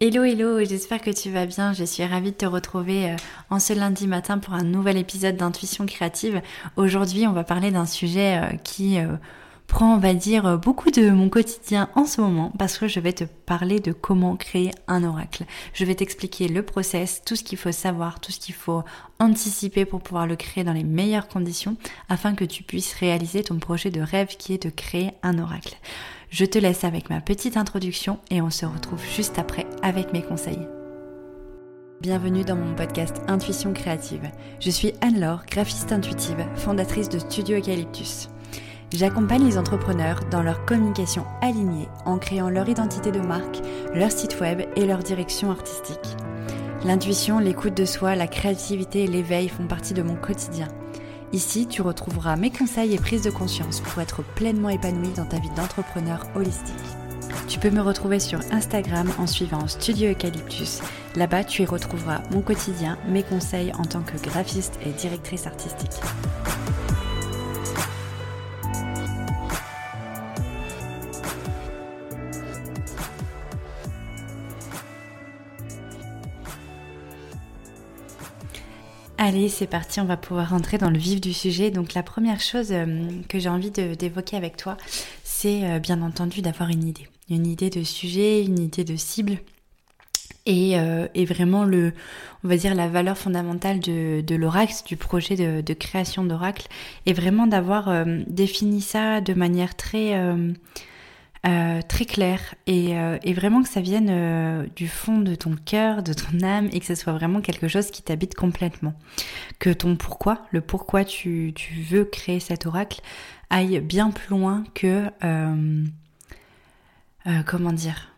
Hello hello, j'espère que tu vas bien. Je suis ravie de te retrouver euh, en ce lundi matin pour un nouvel épisode d'Intuition créative. Aujourd'hui, on va parler d'un sujet euh, qui euh, prend, on va dire, beaucoup de mon quotidien en ce moment parce que je vais te parler de comment créer un oracle. Je vais t'expliquer le process, tout ce qu'il faut savoir, tout ce qu'il faut anticiper pour pouvoir le créer dans les meilleures conditions afin que tu puisses réaliser ton projet de rêve qui est de créer un oracle. Je te laisse avec ma petite introduction et on se retrouve juste après avec mes conseils. Bienvenue dans mon podcast Intuition créative. Je suis Anne-Laure, graphiste intuitive, fondatrice de Studio Eucalyptus. J'accompagne les entrepreneurs dans leur communication alignée en créant leur identité de marque, leur site web et leur direction artistique. L'intuition, l'écoute de soi, la créativité et l'éveil font partie de mon quotidien. Ici, tu retrouveras mes conseils et prises de conscience pour être pleinement épanoui dans ta vie d'entrepreneur holistique. Tu peux me retrouver sur Instagram en suivant Studio Eucalyptus. Là-bas, tu y retrouveras mon quotidien, mes conseils en tant que graphiste et directrice artistique. Allez, c'est parti, on va pouvoir rentrer dans le vif du sujet. Donc la première chose euh, que j'ai envie d'évoquer avec toi, c'est euh, bien entendu d'avoir une idée. Une idée de sujet, une idée de cible. Et, euh, vraiment le, on va dire la valeur fondamentale de, de l'oracle, du projet de, création d'oracle, est vraiment d'avoir défini ça de manière très très clair euh, et, vraiment que ça vienne euh, du fond de ton cœur, de ton âme et que ce soit vraiment quelque chose qui t'habite complètement. Que ton pourquoi, le pourquoi tu, veux créer cet oracle aille bien plus loin que... comment dire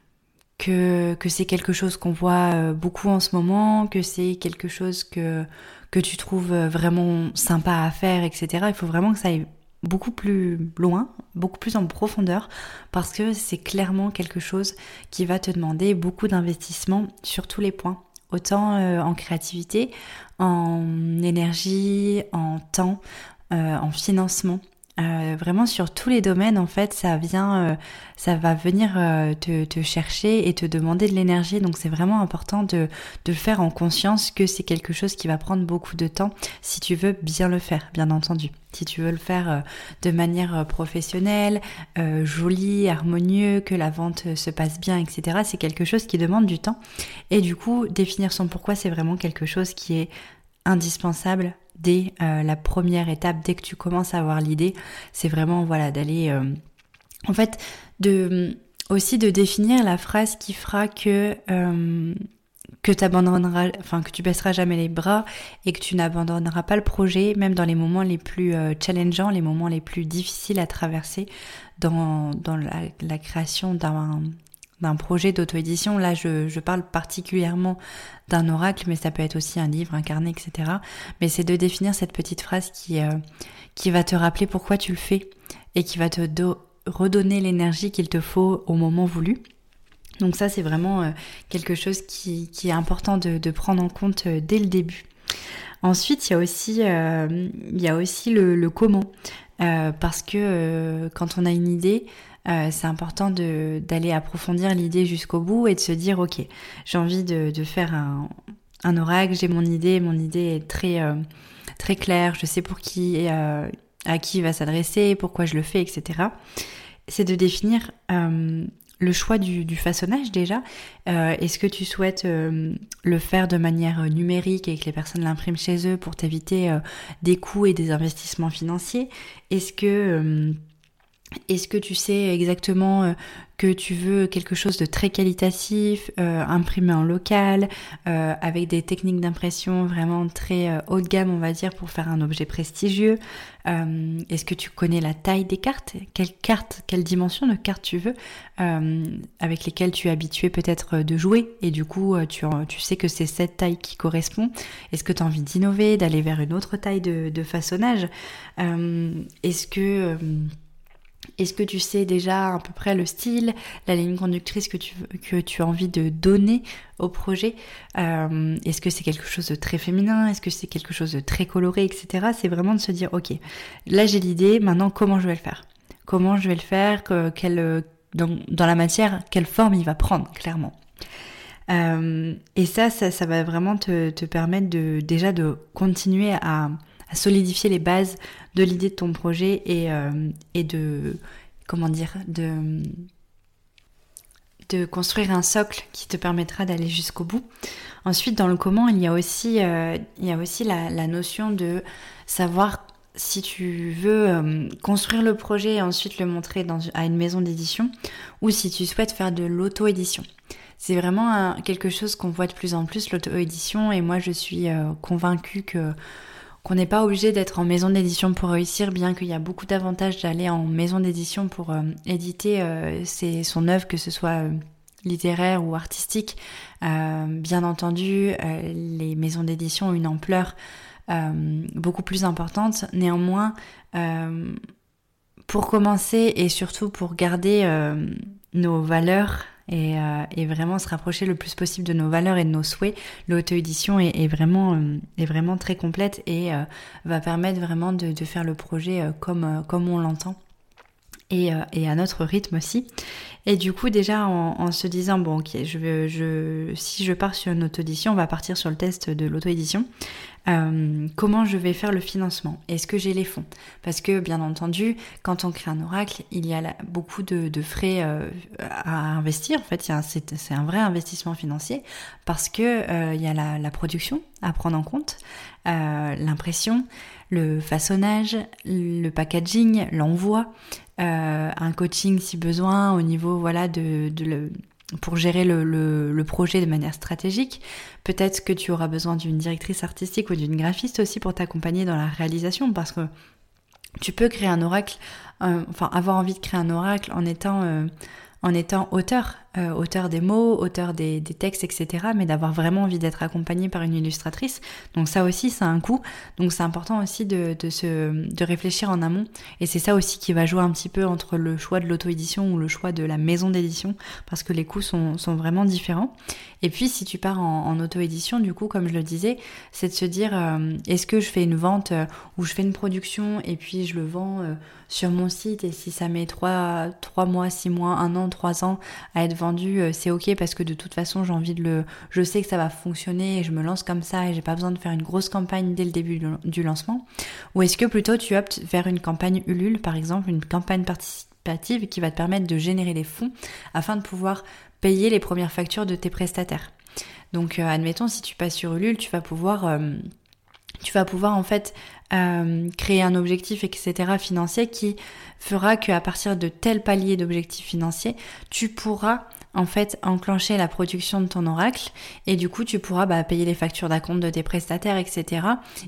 que, que c'est quelque chose qu'on voit beaucoup en ce moment, que c'est quelque chose que, que tu trouves vraiment sympa à faire, etc. Il faut vraiment que ça aille beaucoup plus loin, beaucoup plus en profondeur, parce que c'est clairement quelque chose qui va te demander beaucoup d'investissement sur tous les points, autant euh, en créativité, en énergie, en temps, euh, en financement. Euh, vraiment sur tous les domaines, en fait, ça vient, euh, ça va venir euh, te, chercher et te demander de l'énergie. Donc c'est vraiment important de, de le faire en conscience que c'est quelque chose qui va prendre beaucoup de temps si tu veux bien le faire, bien entendu. Si tu veux le faire de manière professionnelle, jolie, harmonieux, que la vente se passe bien, etc. C'est quelque chose qui demande du temps. Et du coup, définir son pourquoi, c'est vraiment quelque chose qui est indispensable dès euh, la première étape, dès que tu commences à avoir l'idée, c'est vraiment voilà d'aller euh, en fait aussi de définir la phrase qui fera que euh, que t'abandonneras, enfin que tu baisseras jamais les bras et que tu n'abandonneras pas le projet, même dans les moments les plus challengeants, les moments les plus difficiles à traverser dans, la création d'un d'un projet d'auto-édition. Là, je, parle particulièrement d'un oracle, mais ça peut être aussi un livre, un carnet, etc. Mais c'est de définir cette petite phrase qui, euh, qui va te rappeler pourquoi tu le fais et qui va te redonner l'énergie qu'il te faut au moment voulu. Donc ça, c'est vraiment euh, quelque chose qui, est important de, prendre en compte euh, dès le début. Ensuite, il y a aussi, le comment. parce que quand on a une idée, euh, c'est important d'aller approfondir l'idée jusqu'au bout et de se dire ok, j'ai envie de, de, faire un, un oracle, j'ai mon idée, mon idée est très euh, très claire, je sais pour qui euh, à qui il va s'adresser, pourquoi je le fais, etc. C'est de définir le choix du, du façonnage déjà. Est-ce que tu souhaites le faire de manière numérique et que les personnes l'impriment chez eux pour t'éviter des coûts et des investissements financiers? Est-ce que est-ce que tu sais exactement euh, que tu veux quelque chose de très qualitatif, euh, imprimé en local, euh, avec des techniques d'impression vraiment très haut de gamme, on va dire, pour faire un objet prestigieux? Est-ce que tu connais la taille des cartes? Quelle carte, quelle dimension de carte tu veux Avec lesquelles tu es habitué peut-être de jouer? Et du coup tu, tu sais que c'est cette taille qui correspond. Est-ce que tu as envie d'innover, d'aller vers une autre taille de, de façonnage? Est-ce que est-ce que tu sais déjà à peu près le style, la ligne conductrice que tu, as envie de donner au projet euh, Est-ce que c'est quelque chose de très féminin? Est-ce que c'est quelque chose de très coloré, etc. C'est vraiment de se dire, ok, là j'ai l'idée, maintenant comment je vais le faire? Comment je vais le faire? Quelle, dans, la matière, quelle forme il va prendre, clairement? Et ça, ça, va vraiment te, permettre de déjà de continuer à solidifier les bases de l'idée de ton projet et, et de comment dire de de construire un socle qui te permettra d'aller jusqu'au bout. Ensuite, dans le comment, il y a aussi, euh, il y a aussi la, notion de savoir si tu veux euh, construire le projet et ensuite le montrer à une maison d'édition ou si tu souhaites faire de l'auto-édition. C'est vraiment quelque chose qu'on voit de plus en plus, l'auto-édition, et moi je suis euh, convaincue que qu'on n'est pas obligé d'être en maison d'édition pour réussir, bien qu'il y a beaucoup d'avantages d'aller en maison d'édition pour euh, éditer euh, son œuvre, que ce soit euh, littéraire ou artistique. bien entendu, les maisons d'édition ont une ampleur beaucoup plus importante. Néanmoins, pour commencer et surtout pour garder nos valeurs euh, et, vraiment se rapprocher le plus possible de nos valeurs et de nos souhaits. L'auto-édition est, vraiment, euh, vraiment très complète et euh, va permettre vraiment de, faire le projet comme, on l'entend. Et, à notre rythme aussi. Et du coup, déjà en, se disant, bon, ok, si je pars sur une auto-édition, on va partir sur le test de l'auto-édition. Euh, comment je vais faire le financement? Est-ce que j'ai les fonds? Parce que bien entendu, quand on crée un oracle, il y a beaucoup de, frais euh, à investir. En fait, c'est un vrai investissement financier parce que euh, il y a la, production à prendre en compte, l'impression, le façonnage, le packaging, l'envoi, un coaching si besoin au niveau voilà de, de pour gérer le, projet de manière stratégique. Peut-être que tu auras besoin d'une directrice artistique ou d'une graphiste aussi pour t'accompagner dans la réalisation parce que tu peux créer un oracle, euh, enfin avoir envie de créer un oracle en étant, euh, en étant auteur euh, auteur des mots, auteur des, textes, etc. Mais d'avoir vraiment envie d'être accompagné par une illustratrice. Donc ça aussi, ça a un coût. Donc c'est important aussi de, se, de réfléchir en amont. Et c'est ça aussi qui va jouer un petit peu entre le choix de l'auto-édition ou le choix de la maison d'édition, parce que les coûts sont, sont vraiment différents. Et puis si tu pars en, auto-édition, du coup, comme je le disais, c'est de se dire, euh, est-ce que je fais une vente euh, ou je fais une production et puis je le vends sur mon site et si ça met 3, 3 mois, 6 mois, 1 an, 3 ans à être vendu, euh, c'est ok parce que de toute façon j'ai envie de le, je sais que ça va fonctionner et je me lance comme ça et j'ai pas besoin de faire une grosse campagne dès le début du lancement. Ou est-ce que plutôt tu optes vers une campagne Ulule par exemple, une campagne participative qui va te permettre de générer des fonds afin de pouvoir payer les premières factures de tes prestataires? Donc euh, admettons si tu passes sur Ulule, tu vas pouvoir euh, tu vas pouvoir en fait créer un objectif, etc. financier qui fera qu'à partir de tel palier d'objectifs financiers, tu pourras en fait enclencher la production de ton oracle. Et du coup tu pourras bah, payer les factures d'acompte de tes prestataires etc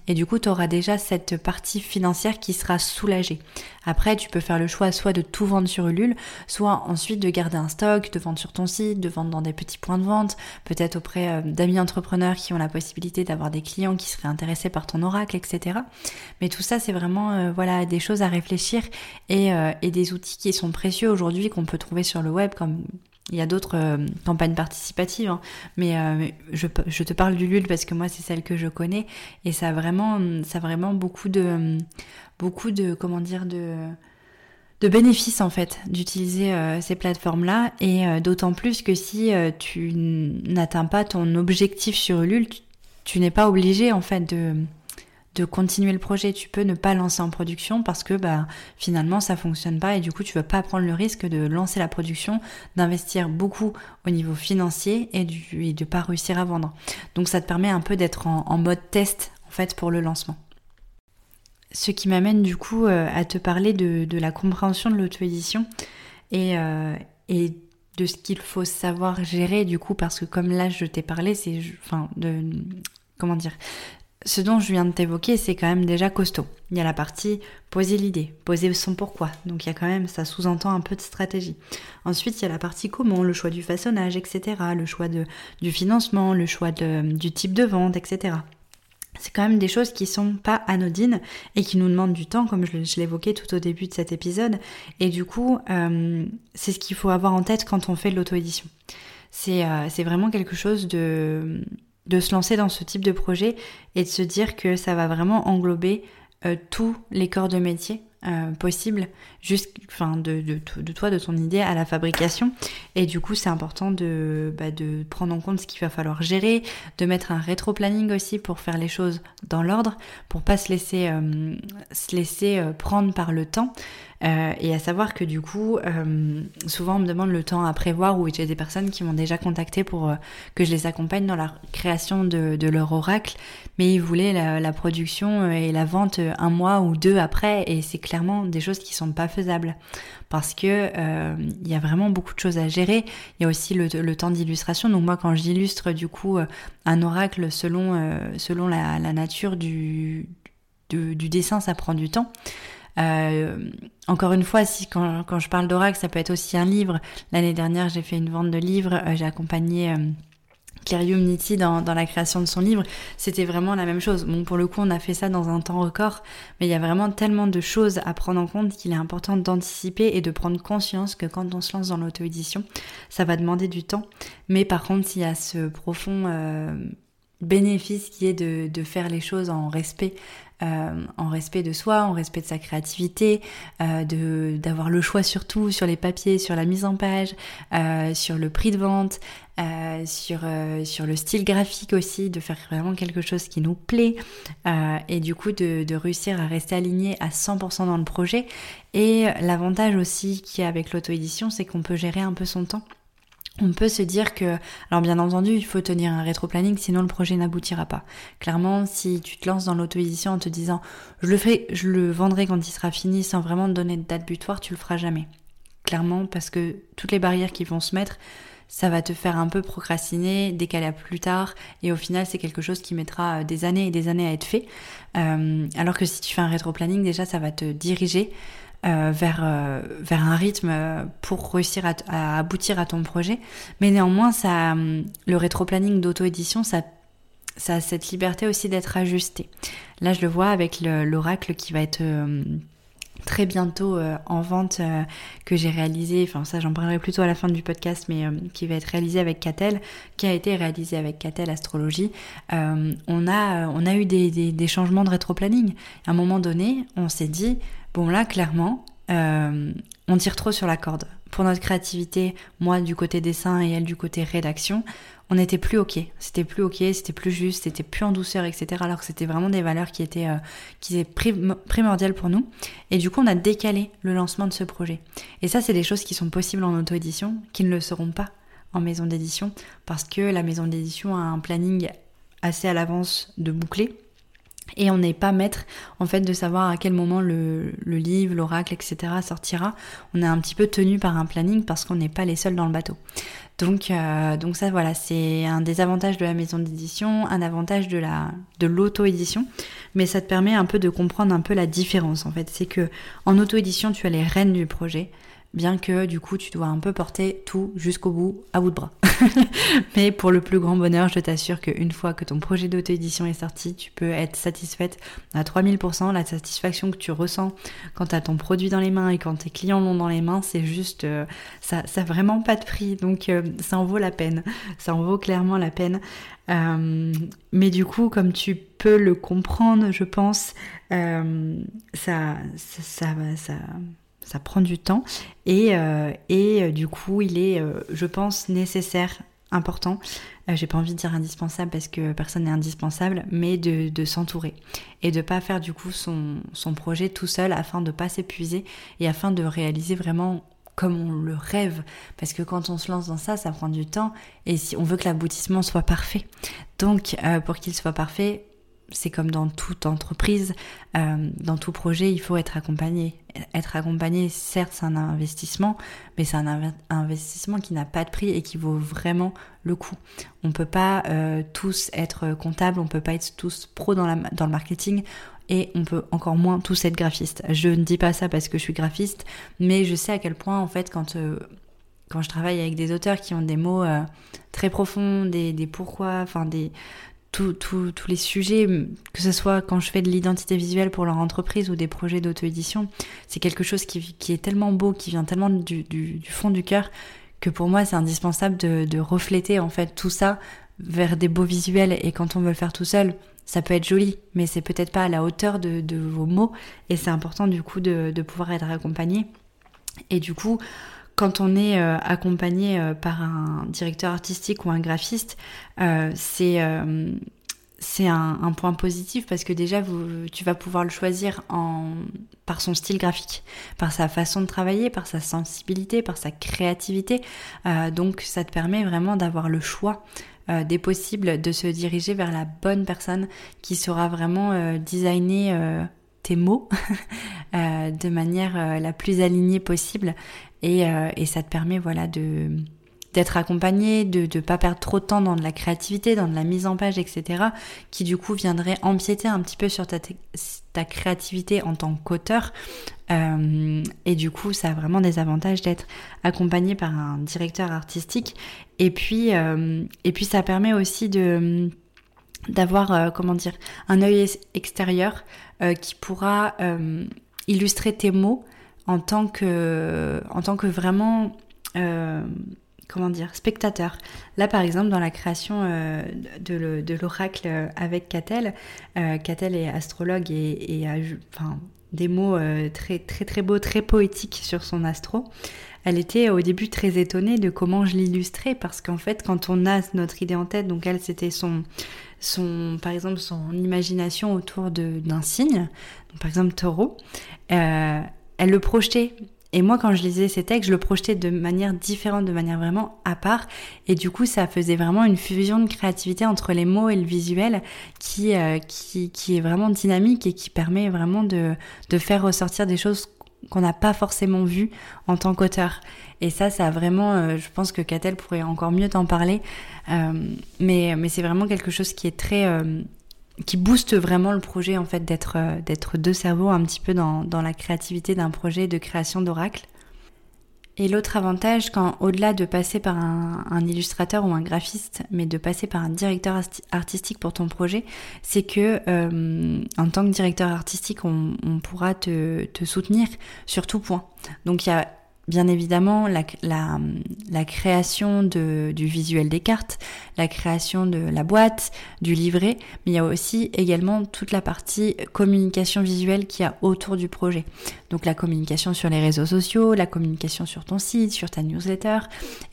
et du coup tu auras déjà cette partie financière qui sera soulagée. Après tu peux faire le choix soit de tout vendre sur Ulule soit ensuite de garder un stock de vendre sur ton site de vendre dans des petits points de vente peut-être auprès euh, d'amis entrepreneurs qui ont la possibilité d'avoir des clients qui seraient intéressés par ton oracle etc mais tout ça c'est vraiment euh, voilà des choses à réfléchir et, euh, et des outils qui sont précieux aujourd'hui qu'on peut trouver sur le web comme il y a d'autres euh, campagnes participatives, hein. mais euh, je, te parle du LUL parce que moi c'est celle que je connais et ça a vraiment, beaucoup de, comment dire, de, de bénéfices en fait d'utiliser euh, ces plateformes-là et d'autant plus que si tu n'atteins pas ton objectif sur Ulule, tu n'es pas obligé en fait de de continuer le projet. Tu peux ne pas lancer en production parce que bah, finalement ça fonctionne pas et du coup tu vas pas prendre le risque de lancer la production, d'investir beaucoup au niveau financier et, du, et de pas réussir à vendre. Donc ça te permet un peu d'être en, mode test en fait pour le lancement. Ce qui m'amène du coup euh, à te parler de, la compréhension de l'auto-édition et, euh, et de ce qu'il faut savoir gérer du coup parce que comme là je t'ai parlé c'est enfin de comment dire ce dont je viens de t'évoquer, c'est quand même déjà costaud. Il y a la partie poser l'idée, poser son pourquoi. Donc il y a quand même, ça sous-entend un peu de stratégie. Ensuite, il y a la partie comment, le choix du façonnage, etc. Le choix du financement, le choix du type de vente, etc. C'est quand même des choses qui sont pas anodines et qui nous demandent du temps, comme je, l'évoquais tout au début de cet épisode. Et du coup, euh, c'est ce qu'il faut avoir en tête quand on fait de l'auto-édition. C'est euh, vraiment quelque chose de de se lancer dans ce type de projet et de se dire que ça va vraiment englober euh, tous les corps de métier euh, possible, juste, enfin, de, de, de, toi, de ton idée à la fabrication. Et du coup, c'est important de, bah, de prendre en compte ce qu'il va falloir gérer, de mettre un rétro-planning aussi pour faire les choses dans l'ordre, pour pas se laisser, se laisser euh, prendre par le temps. Euh, et à savoir que du coup, euh, souvent on me demande le temps à prévoir ou j'ai des personnes qui m'ont déjà contacté pour euh, que je les accompagne dans la création de, leur oracle, mais ils voulaient la, production et la vente un mois ou deux après, et c'est clairement des choses qui sont pas faisables parce que il y a vraiment beaucoup de choses à gérer. Il y a aussi le, temps d'illustration. Donc moi, quand j'illustre du coup un oracle selon selon la, nature du, du dessin, ça prend du temps. Euh, encore une fois, quand, je parle d'oracle, ça peut être aussi un livre. L'année dernière, j'ai fait une vente de livres, euh, j'ai accompagné euh, Kyrium Nitti dans, la création de son livre, c'était vraiment la même chose. Bon, pour le coup, on a fait ça dans un temps record, mais il y a vraiment tellement de choses à prendre en compte qu'il est important d'anticiper et de prendre conscience que quand on se lance dans l'auto-édition, ça va demander du temps. Mais par contre, s'il y a ce profond euh, bénéfice qui est de, faire les choses en respect euh, en respect de soi, en respect de sa créativité, euh, de d'avoir le choix surtout sur les papiers, sur la mise en page, euh, sur le prix de vente, sur sur le style graphique aussi, de faire vraiment quelque chose qui nous plaît et du coup de, de réussir à rester aligné à 100% dans le projet. Et l'avantage aussi qui est avec l'auto-édition, c'est qu'on peut gérer un peu son temps on peut se dire que, alors bien entendu, il faut tenir un rétro-planning, sinon le projet n'aboutira pas. Clairement, si tu te lances dans l'auto-édition en te disant, je le fais, je le vendrai quand il sera fini, sans vraiment te donner de date butoir, tu le feras jamais. Clairement, parce que toutes les barrières qui vont se mettre, ça va te faire un peu procrastiner, décaler à plus tard, et au final, c'est quelque chose qui mettra des années et des années à être fait. Euh, alors que si tu fais un rétro-planning, déjà, ça va te diriger euh, vers, euh, vers un rythme pour réussir à, à, aboutir à ton projet. Mais néanmoins, ça, le rétro-planning d'auto-édition, ça, ça a cette liberté aussi d'être ajusté. Là, je le vois avec l'oracle qui va être euh, très bientôt euh, en vente euh, que j'ai réalisé, enfin ça j'en parlerai plutôt à la fin du podcast, mais euh, qui va être réalisé avec Catel, qui a été réalisé avec Catel Astrologie. on a on a eu des, des, des changements de rétro-planning. À un moment donné, on s'est dit bon là clairement on tire trop sur la corde. Pour notre créativité, moi du côté dessin et elle du côté rédaction, on n'était plus ok. C'était plus ok, c'était plus juste, c'était plus en douceur, etc. Alors que c'était vraiment des valeurs qui étaient, euh, qui étaient primordiales pour nous. Et du coup, on a décalé le lancement de ce projet. Et ça, c'est des choses qui sont possibles en auto-édition, qui ne le seront pas en maison d'édition, parce que la maison d'édition a un planning assez à l'avance de boucler. Et on n'est pas maître en fait de savoir à quel moment le, livre, l'oracle, etc. sortira. On est un petit peu tenu par un planning parce qu'on n'est pas les seuls dans le bateau. Donc, euh, donc ça voilà, c'est un des avantages de la maison d'édition, un avantage de la de l'auto-édition, mais ça te permet un peu de comprendre un peu la différence en fait. C'est que en auto-édition, tu as les rênes du projet, bien que du coup tu dois un peu porter tout jusqu'au bout, à bout de bras. Mais pour le plus grand bonheur, je t'assure qu'une fois que ton projet d'auto-édition est sorti, tu peux être satisfaite à 3000%. La satisfaction que tu ressens quand tu as ton produit dans les mains et quand tes clients l'ont dans les mains, c'est juste, euh, ça, ça vraiment pas de prix. Donc euh, ça en vaut la peine. Ça en vaut clairement la peine. Euh, mais du coup, comme tu peux le comprendre, je pense, ça, ça, ça, ça ça prend du temps. Et, euh, et euh, du coup il est euh, je pense nécessaire important. J'ai pas envie de dire indispensable parce que personne n'est indispensable mais de, de s'entourer. Et de pas faire du coup son, son projet tout seul afin de pas s'épuiser et afin de réaliser vraiment comme on le rêve. Parce que quand on se lance dans ça ça prend du temps. Et si on veut que l'aboutissement soit parfait. Donc pour qu'il soit parfait c'est comme dans toute entreprise, euh, dans tout projet, il faut être accompagné. Être accompagné, certes, c'est un investissement, mais c'est un investissement qui n'a pas de prix et qui vaut vraiment le coup. On peut pas euh, tous être comptable, on peut pas être tous pro dans, le marketing et on peut encore moins tous être graphiste. Je ne dis pas ça parce que je suis graphiste, mais je sais à quel point en fait quand euh, quand je travaille avec des auteurs qui ont des mots très profonds, des, des pourquoi, enfin des tous les sujets, que ce soit quand je fais de l'identité visuelle pour leur entreprise ou des projets d'auto-édition, c'est quelque chose qui, qui, est tellement beau, qui vient tellement du, du, fond du cœur, que pour moi c'est indispensable de, de, refléter en fait tout ça vers des beaux visuels. Et quand on veut le faire tout seul, ça peut être joli, mais c'est peut-être pas à la hauteur de, vos mots, et c'est important du coup de, pouvoir être accompagné. Et du coup, quand on est euh, accompagné euh, par un directeur artistique ou un graphiste, c'est c'est un, point positif parce que déjà tu vas pouvoir le choisir en, par son style graphique, par sa façon de travailler, par sa sensibilité, par sa créativité. donc ça te permet vraiment d'avoir le choix euh, des possibles de se diriger vers la bonne personne qui saura vraiment euh, designer euh, tes mots de manière la plus alignée possible et, et ça te permet voilà de d'être accompagné, de ne pas perdre trop de temps dans de la créativité, dans de la mise en page, etc., qui du coup viendrait empiéter un petit peu sur ta, ta créativité en tant qu'auteur. Euh, et du coup, ça a vraiment des avantages d'être accompagné par un directeur artistique. Et puis, euh, et puis ça permet aussi de d'avoir euh, comment dire un œil extérieur qui pourra illustrer tes mots en tant que en tant que vraiment comment dire, spectateur. Là, par exemple, dans la création euh, de, l'oracle euh, avec Catel, euh, Catel est astrologue et, a enfin, des mots très, très, très beaux, très poétiques sur son astro. Elle était au début très étonnée de comment je l'illustrais parce qu'en fait, quand on a notre idée en tête, donc elle, c'était son, son, par exemple, son imagination autour d'un signe, par exemple taureau, elle le projetait et moi, quand je lisais ces textes, je le projetais de manière différente, de manière vraiment à part. Et du coup, ça faisait vraiment une fusion de créativité entre les mots et le visuel qui, euh, est vraiment dynamique et qui permet vraiment de, faire ressortir des choses qu'on n'a pas forcément vues en tant qu'auteur. Et ça, ça a vraiment, euh, je pense que Catel pourrait encore mieux t'en parler. Euh, mais c'est vraiment quelque chose qui est très qui booste vraiment le projet en fait d'être euh, d'être deux cerveaux un petit peu dans, dans la créativité d'un projet de création d'oracle. Et l'autre avantage, quand au-delà de passer par un, illustrateur ou un graphiste, mais de passer par un directeur artistique pour ton projet, c'est que euh, en tant que directeur artistique, on, on pourra te, te, soutenir sur tout point. Donc il y a bien évidemment la, création du visuel des cartes, la création de la boîte, du livret, mais il y a aussi également toute la partie communication visuelle qui y a autour du projet. Donc la communication sur les réseaux sociaux, la communication sur ton site, sur ta newsletter,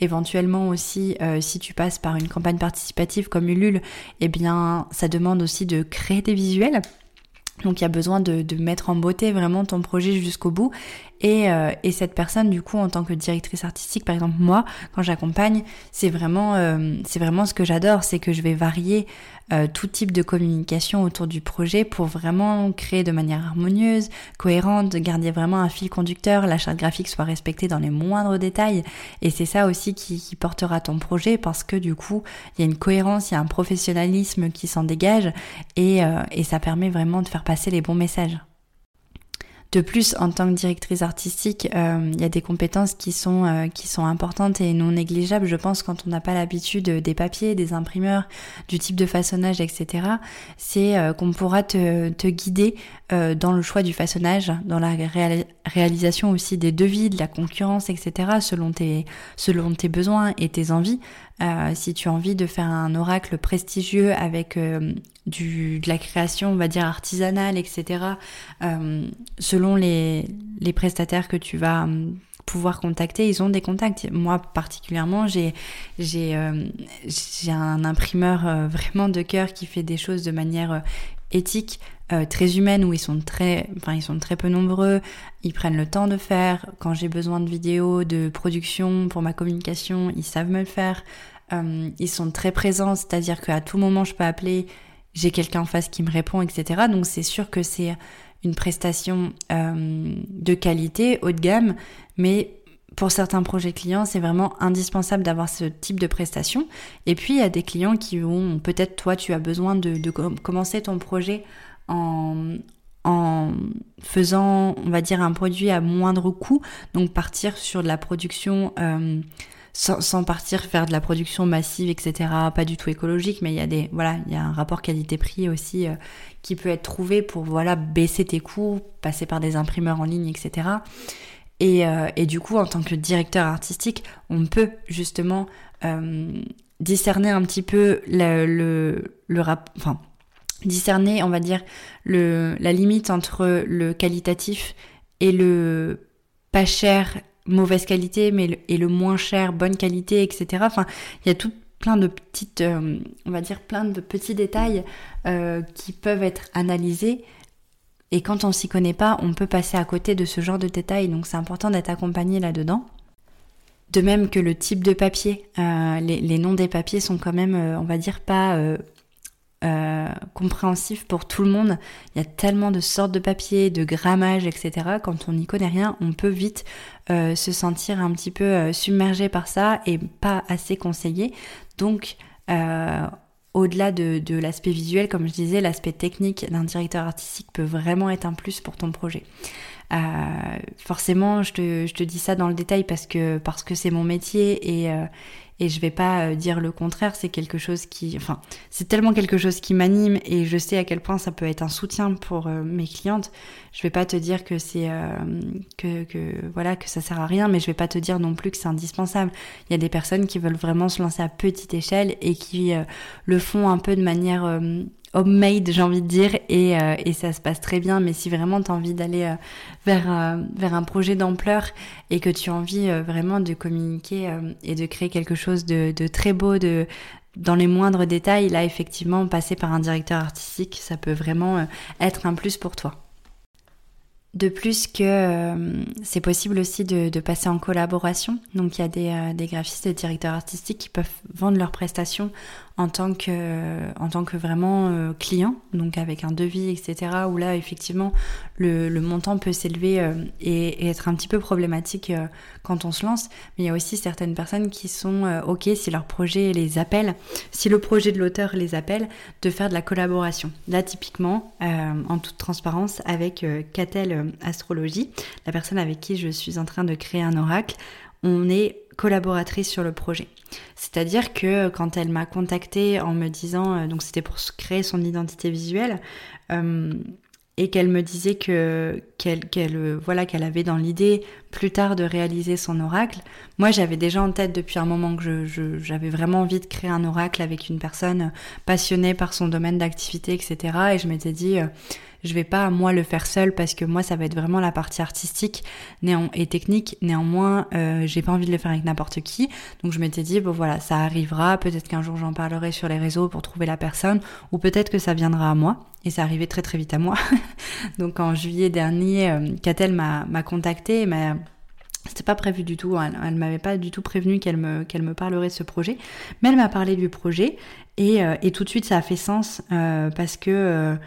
éventuellement aussi euh, si tu passes par une campagne participative comme Ulule, eh bien ça demande aussi de créer des visuels. Donc il y a besoin de, mettre en beauté vraiment ton projet jusqu'au bout. Et, euh, et, cette personne, du coup, en tant que directrice artistique, par exemple moi, quand j'accompagne, c'est vraiment, euh, c'est vraiment ce que j'adore, c'est que je vais varier euh, tout type de communication autour du projet pour vraiment créer de manière harmonieuse, cohérente, garder vraiment un fil conducteur, la charte graphique soit respectée dans les moindres détails. Et c'est ça aussi qui, qui, portera ton projet parce que du coup, il y a une cohérence, il y a un professionnalisme qui s'en dégage et, et ça permet vraiment de faire passer les bons messages. De plus, en tant que directrice artistique, euh, il y a des compétences qui sont euh, qui importantes et non négligeables. Je pense quand on n'a pas l'habitude des papiers, des imprimeurs, du type de façonnage, etc. C'est euh, qu'on pourra te, te guider dans le choix du façonnage, dans la réalisation aussi des devis, de la concurrence, etc. Selon tes selon tes besoins et tes envies. Si tu as envie de faire un oracle prestigieux avec du, de la création, on va dire artisanale, etc. Euh, selon les, prestataires que tu vas euh, pouvoir contacter, ils ont des contacts. Moi particulièrement, j'ai j'ai euh, un imprimeur euh, vraiment de cœur qui fait des choses de manière éthique, très humaine où ils sont très enfin ils sont très peu nombreux, ils prennent le temps de faire. Quand j'ai besoin de vidéos, de production pour ma communication, ils savent me le faire. ils sont très présents, c'est-à-dire qu'à tout moment je peux appeler j'ai quelqu'un en face qui me répond, etc. Donc c'est sûr que c'est une prestation euh, de qualité, haut de gamme, mais pour certains projets clients, c'est vraiment indispensable d'avoir ce type de prestation. Et puis, il y a des clients qui ont, peut-être toi, tu as besoin de commencer ton projet en, faisant, on va dire, un produit à moindre coût, donc partir sur de la production euh, sans, partir faire de la production massive, etc. Pas du tout écologique, mais il y a des voilà, il y a un rapport qualité-prix aussi euh, qui peut être trouvé pour voilà baisser tes coûts, passer par des imprimeurs en ligne, etc. Et, euh, et du coup, en tant que directeur artistique, on peut justement discerner un petit peu le, le, le discerner, on va dire, le, la limite entre le qualitatif et le pas cher, mauvaise qualité, mais et le moins cher, bonne qualité, etc. Enfin, il y a tout plein de petites, euh, on va dire, plein de petits détails euh, qui peuvent être analysés. Et quand on s'y connaît pas, on peut passer à côté de ce genre de détails. Donc c'est important d'être accompagné là-dedans. De même que le type de papier, euh, les, les, noms des papiers sont quand même, on va dire, pas euh, compréhensif pour tout le monde. Il y a tellement de sortes de papier, de grammage, etc. Quand on n'y connaît rien, on peut vite euh, se sentir un petit peu euh, submergé par ça et pas assez conseillé. Donc, au-delà de, l'aspect visuel, comme je disais, l'aspect technique d'un directeur artistique peut vraiment être un plus pour ton projet. Forcément, je te, dis ça dans le détail parce que c'est mon métier et et je vais pas euh, dire le contraire, c'est quelque chose qui, enfin, c'est tellement quelque chose qui m'anime et je sais à quel point ça peut être un soutien pour euh, mes clientes. Je vais pas te dire que c'est euh, que, que voilà que ça sert à rien, mais je vais pas te dire non plus que c'est indispensable. Il y a des personnes qui veulent vraiment se lancer à petite échelle et qui le font un peu de manière homemade, j'ai envie de dire, et, et, ça se passe très bien. Mais si vraiment tu as envie d'aller vers, vers un projet d'ampleur et que tu as envie vraiment de communiquer et de créer quelque chose de, très beau, de dans les moindres détails, là effectivement, passer par un directeur artistique, ça peut vraiment être un plus pour toi. De plus que euh, c'est possible aussi de, de, passer en collaboration. Donc il y a des, euh, des, graphistes et directeurs artistiques qui peuvent vendre leurs prestations en tant que, en tant que vraiment euh, client, donc avec un devis, etc. Où là effectivement le, le montant peut s'élever et, et, être un petit peu problématique quand on se lance. Mais il y a aussi certaines personnes qui sont ok si leur projet les appelle, si le projet de l'auteur les appelle, de faire de la collaboration. Là typiquement, en toute transparence, avec Catel euh, astrologie, la personne avec qui je suis en train de créer un oracle, on est collaboratrice sur le projet. C'est-à-dire que quand elle m'a contactée en me disant, euh, donc c'était pour créer son identité visuelle, euh, et qu'elle me disait que qu'elle voilà qu'elle avait dans l'idée plus tard de réaliser son oracle. Moi, j'avais déjà en tête depuis un moment que j'avais vraiment envie de créer un oracle avec une personne passionnée par son domaine d'activité, etc. Et je m'étais dit je vais pas moi le faire seul parce que moi ça va être vraiment la partie artistique et technique. Néanmoins, euh, j'ai pas envie de le faire avec n'importe qui. Donc je m'étais dit bon voilà, ça arrivera. Peut-être qu'un jour j'en parlerai sur les réseaux pour trouver la personne, ou peut-être que ça viendra à moi. Et ça arrivait très très vite à moi. Donc en juillet dernier, euh, Catel m'a contacté mais c'était pas prévu du tout, elle, m'avait pas du tout prévenu qu'elle me, qu'elle me parlerait de ce projet, mais elle m'a parlé du projet et, euh, tout de suite ça a fait sens parce que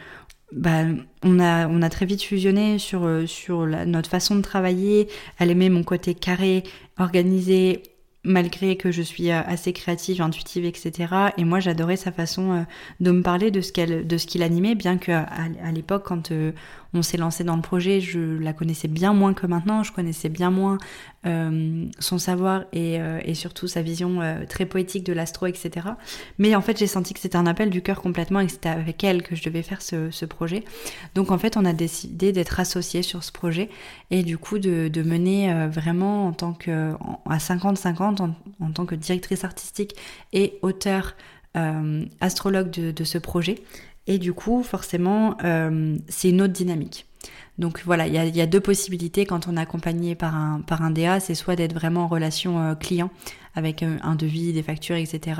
bah, on a on a très vite fusionné sur euh, sur la, notre façon de travailler. Elle aimait mon côté carré, organisé, malgré que je suis euh, assez créative, intuitive, etc. Et moi, j'adorais sa façon euh, de me parler de ce qu'elle, de qu'il animait, bien que à, l'époque, quand on s'est lancé dans le projet, je la connaissais bien moins que maintenant. Je connaissais bien moins euh, son savoir et, et, surtout sa vision très poétique de l'astro, etc. Mais en fait, j'ai senti que c'était un appel du cœur complètement et que c'était avec elle que je devais faire ce, projet. Donc en fait, on a décidé d'être associés sur ce projet et du coup de, mener vraiment en tant que à 50-50 en, tant que directrice artistique et auteur euh, astrologue de, ce projet. Et du coup, forcément, euh, c'est une autre dynamique. Donc voilà, il y a, deux possibilités quand on est accompagné par un, par un DA, c'est soit d'être vraiment en relation euh, client avec un devis, des factures, etc.,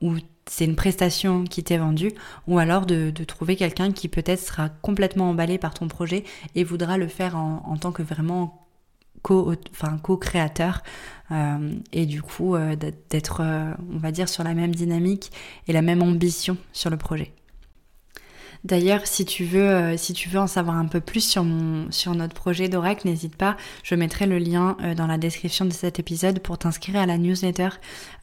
ou c'est une prestation qui t'est vendue, ou alors de, trouver quelqu'un qui peut-être sera complètement emballé par ton projet et voudra le faire en, en tant que vraiment co, co-créateur euh, et du coup euh, d'être, euh, on va dire, sur la même dynamique et la même ambition sur le projet. D'ailleurs, si tu veux, si tu veux en savoir un peu plus sur notre projet d'Oracle, n'hésite pas. Je mettrai le lien dans la description de cet épisode pour t'inscrire à la newsletter.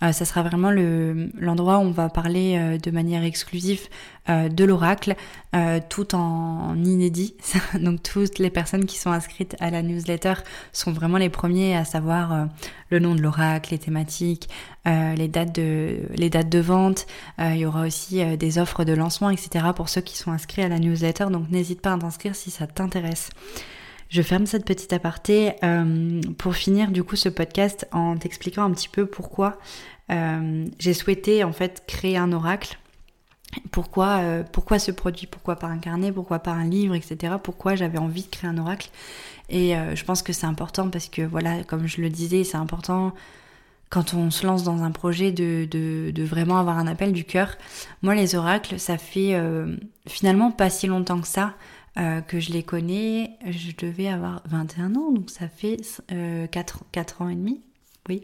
ça sera vraiment le, l'endroit où on va parler de manière exclusive euh, de l'oracle, euh, tout en inédit. Donc toutes les personnes qui sont inscrites à la newsletter sont vraiment les premiers à savoir euh, le nom de l'oracle, les thématiques, les dates de les dates de vente. il y aura aussi des offres de lancement, etc. pour ceux qui sont inscrits à la newsletter. Donc n'hésite pas à t'inscrire si ça t'intéresse. Je ferme cette petite aparté pour finir du coup ce podcast en t'expliquant un petit peu pourquoi j'ai souhaité en fait créer un oracle pourquoi, euh, pourquoi ce produit, pourquoi pas un carnet, pourquoi pas un livre, etc. Pourquoi j'avais envie de créer un oracle? Et euh, je pense que c'est important parce que voilà, comme je le disais, c'est important quand on se lance dans un projet de, de, vraiment avoir un appel du cœur. Moi, les oracles, ça fait euh, finalement pas si longtemps que ça que je les connais. Je devais avoir 21 ans, donc ça fait 4, 4 ans et demi. Oui.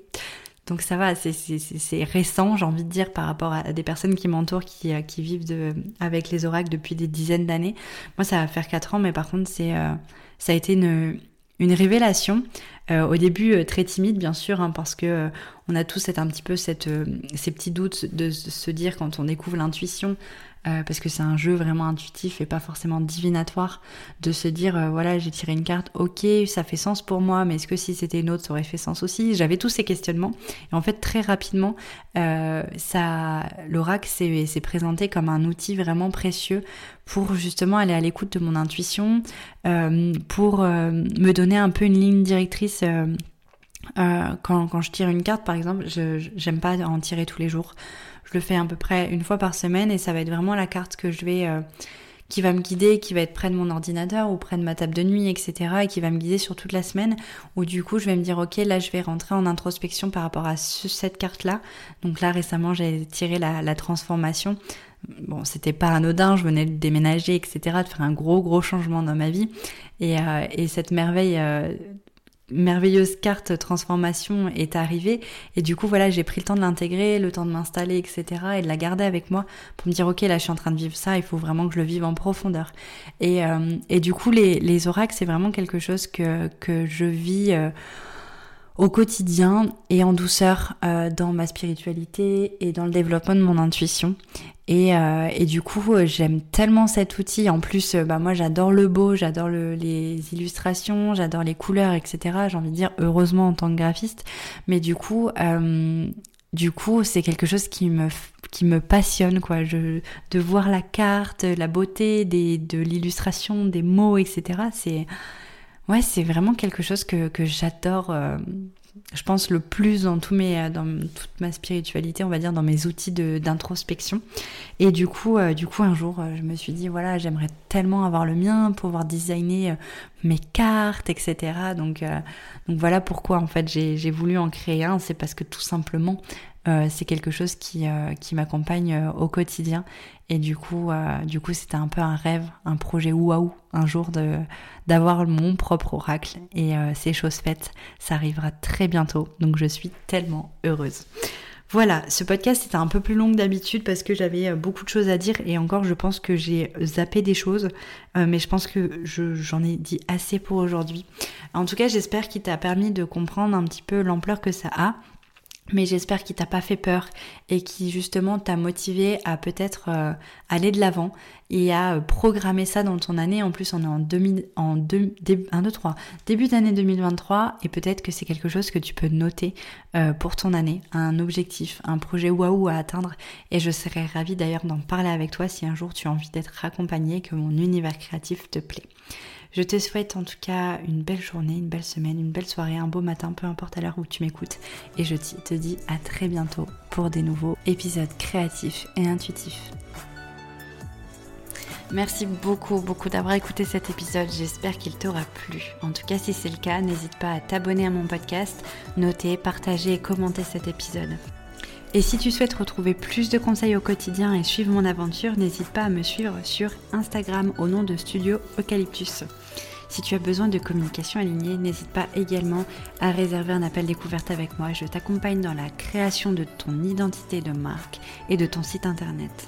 Donc ça va, c'est récent, j'ai envie de dire, par rapport à des personnes qui m'entourent, qui, euh, qui, vivent avec les oracles depuis des dizaines d'années. Moi, ça va faire 4 ans, mais par contre, c'est euh, ça a été une, une révélation. Euh, au début, très timide, bien sûr, hein, parce que on a tous un petit peu cette, ces petits doutes de se dire quand on découvre l'intuition, euh, parce que c'est un jeu vraiment intuitif et pas forcément divinatoire, de se dire euh, voilà j'ai tiré une carte, ok ça fait sens pour moi, mais est-ce que si c'était une autre ça aurait fait sens aussi? J'avais tous ces questionnements et en fait très rapidement euh, ça l'oracle s'est présenté comme un outil vraiment précieux pour justement aller à l'écoute de mon intuition, pour me donner un peu une ligne directrice. quand, quand je tire une carte, par exemple, je j'aime pas en tirer tous les jours. Je le fais à peu près une fois par semaine et ça va être vraiment la carte que je vais, euh, qui va me guider, qui va être près de mon ordinateur ou près de ma table de nuit, etc. et qui va me guider sur toute la semaine. Où du coup, je vais me dire, ok, là, je vais rentrer en introspection par rapport à cette carte-là. Donc là, récemment, j'ai tiré la, transformation. Bon, c'était pas anodin, je venais de déménager, etc., de faire un gros, gros changement dans ma vie. Et, euh, et cette merveille euh, merveilleuse carte transformation est arrivée. Et du coup voilà j'ai pris le temps de l'intégrer le temps de m'installer etc et de la garder avec moi pour me dire ok là je suis en train de vivre ça il faut vraiment que je le vive en profondeur. Et, euh, et du coup les, les oracles c'est vraiment quelque chose que, que je vis euh, au quotidien et en douceur euh, dans ma spiritualité et dans le développement de mon intuition. Et, euh, et du coup, euh, j'aime tellement cet outil. En plus, bah moi, j'adore le beau, j'adore le, les illustrations, j'adore les couleurs, etc. J'ai envie de dire heureusement en tant que graphiste. Mais du coup, du coup, c'est quelque chose qui me qui me passionne, quoi. Je, de voir la carte, la beauté des, de l'illustration, des mots, etc. C'est Ouais, c'est vraiment quelque chose que, que j'adore, euh, je pense, le plus dans, tous mes, euh, dans toute ma spiritualité, on va dire, dans mes outils d'introspection. Et du coup, euh, du coup, un jour, je me suis dit, voilà, j'aimerais tellement avoir le mien, pouvoir designer mes cartes, etc. Donc, donc voilà pourquoi, en fait, j'ai voulu en créer un. C'est parce que tout simplement, c'est quelque chose qui, qui m'accompagne au quotidien et du coup, euh, du coup, c'était un peu un rêve, un projet waouh, un jour de d'avoir mon propre oracle. Et euh, c'est chose faite, ça arrivera très bientôt. Donc je suis tellement heureuse. Voilà, ce podcast était un peu plus long que d'habitude parce que j'avais euh, beaucoup de choses à dire et encore je pense que j'ai zappé des choses, mais je pense que j'en ai dit assez pour aujourd'hui. En tout cas, j'espère qu'il t'a permis de comprendre un petit peu l'ampleur que ça a mais j'espère qu'il t'a pas fait peur et qui justement t'a motivé à peut-être euh, aller de l'avant et à euh, programmer ça dans ton année. En plus, on est en, 2000, en deux, début, 1, 2, 3, début d'année 2023 et peut-être que c'est quelque chose que tu peux noter euh, pour ton année, un objectif, un projet waouh à atteindre. Et je serais ravie d'ailleurs d'en parler avec toi si un jour tu as envie d'être accompagné, que mon univers créatif te plaît. Je te souhaite en tout cas une belle journée, une belle semaine, une belle soirée, un beau matin, peu importe à l'heure où tu m'écoutes. Et je te dis à très bientôt pour des nouveaux épisodes créatifs et intuitifs. Merci beaucoup, beaucoup d'avoir écouté cet épisode. J'espère qu'il t'aura plu. En tout cas, si c'est le cas, n'hésite pas à t'abonner à mon podcast, noter, partager et commenter cet épisode. Et si tu souhaites retrouver plus de conseils au quotidien et suivre mon aventure, n'hésite pas à me suivre sur Instagram au nom de Studio Eucalyptus. Si tu as besoin de communication alignée, n'hésite pas également à réserver un appel découverte avec moi. Je t'accompagne dans la création de ton identité de marque et de ton site internet.